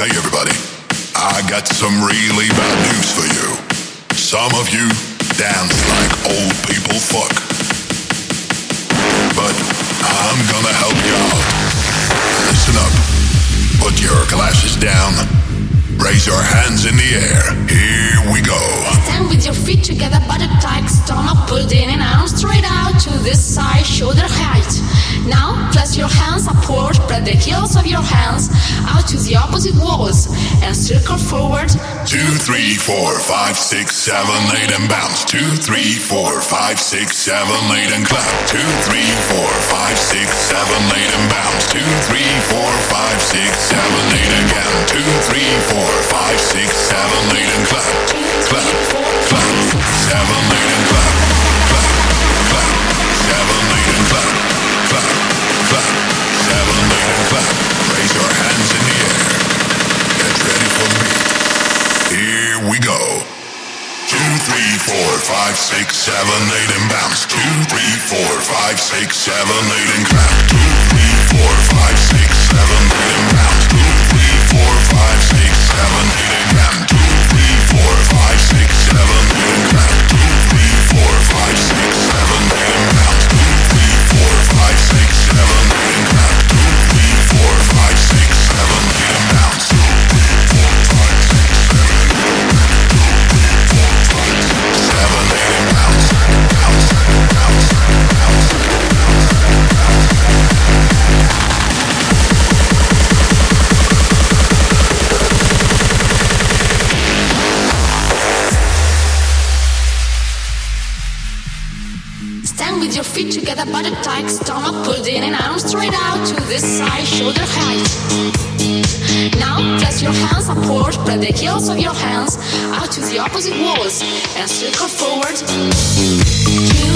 Okay, everybody, I got some really bad news for you. Some of you dance like old people fuck. But I'm gonna help you out. Listen up. Put your glasses down. Raise your hands in the air. Here we go. Stand with your feet together, tight, stomach pulled in and arms straight out to this side, shoulder height. Now, place your hands upward, spread the heels of your hands out the opposite walls, and circle forward. Two, three, four, five, six, seven, eight, and bounce. Two, three, four, five, six, seven, eight, and clap. Two, three, four, five, six, seven, eight, and bounce. Two, three, four, five, six, seven, we go. Two, three, four, five, six, seven, eight, and bounce. Two, three, four, five, six, seven, eight, and clap. Two, three, four, five, six, seven, eight, and bounce. With your feet together, body tight, stomach pulled in and arms straight out to this side, shoulder height. Now, place your hands upward, spread the heels of your hands out to the opposite walls, and circle forward.